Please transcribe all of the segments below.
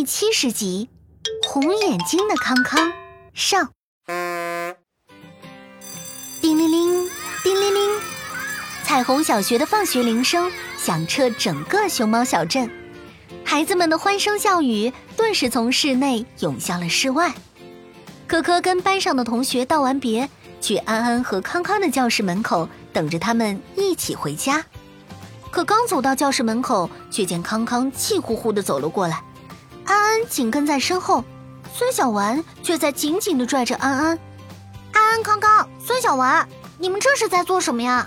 第七十集《红眼睛的康康》上。叮铃铃，叮铃铃，彩虹小学的放学铃声响彻整个熊猫小镇，孩子们的欢声笑语顿时从室内涌向了室外。可可跟班上的同学道完别，去安安和康康的教室门口等着他们一起回家。可刚走到教室门口，却见康康气呼呼地走了过来，安安紧跟在身后，孙小丸却在紧紧地拽着安安。安安、康康、孙小丸，你们这是在做什么呀？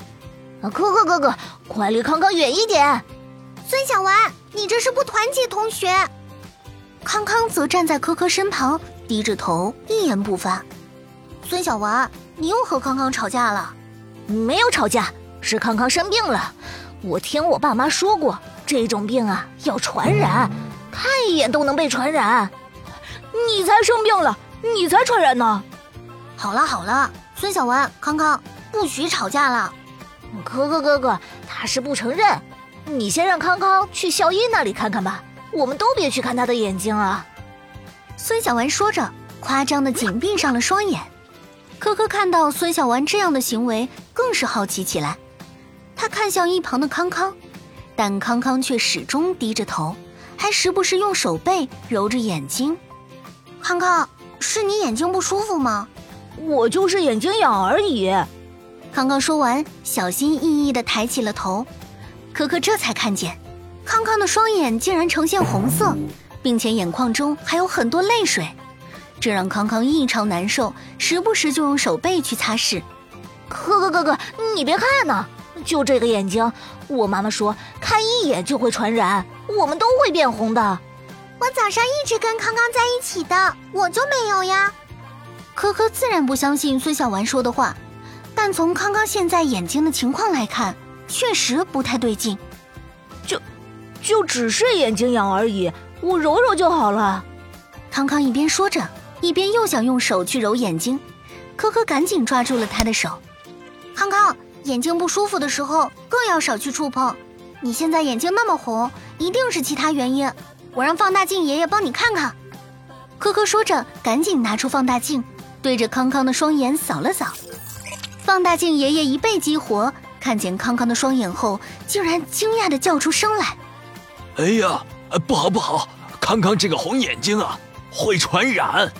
可可哥哥，快离康康远一点！孙小丸，你这是不团结同学。康康则站在科科身旁，低着头，一言不发。孙小丸，你又和康康吵架了？没有吵架，是康康生病了。我听我爸妈说过，这种病啊要传染，看一眼都能被传染。你才生病了，你才传染呢。好了好了，孙小文、康康，不许吵架了。可可哥哥他是不承认，你先让康康去校医那里看看吧。我们都别去看他的眼睛啊。孙小文说着，夸张的紧闭上了双眼。可可看到孙小文这样的行为，更是好奇起来。他看向一旁的康康，但康康却始终低着头，还时不时用手背揉着眼睛。康康，是你眼睛不舒服吗？我就是眼睛痒而已。康康说完，小心翼翼地抬起了头。可可这才看见，康康的双眼竟然呈现红色，并且眼眶中还有很多泪水，这让康康异常难受，时不时就用手背去擦拭。可可哥哥，你别看呢。就这个眼睛，我妈妈说看一眼就会传染，我们都会变红的。我早上一直跟康康在一起的，我就没有呀。可可自然不相信孙小丸说的话，但从康康现在眼睛的情况来看，确实不太对劲。就，就只是眼睛痒而已，我揉揉就好了。康康一边说着，一边又想用手去揉眼睛，可可赶紧抓住了他的手。康康。眼睛不舒服的时候更要少去触碰。你现在眼睛那么红，一定是其他原因。我让放大镜爷爷帮你看看。科科说着，赶紧拿出放大镜，对着康康的双眼扫了扫。放大镜爷爷一被激活，看见康康的双眼后，竟然惊讶的叫出声来：“哎呀，不好不好！康康这个红眼睛啊，会传染！”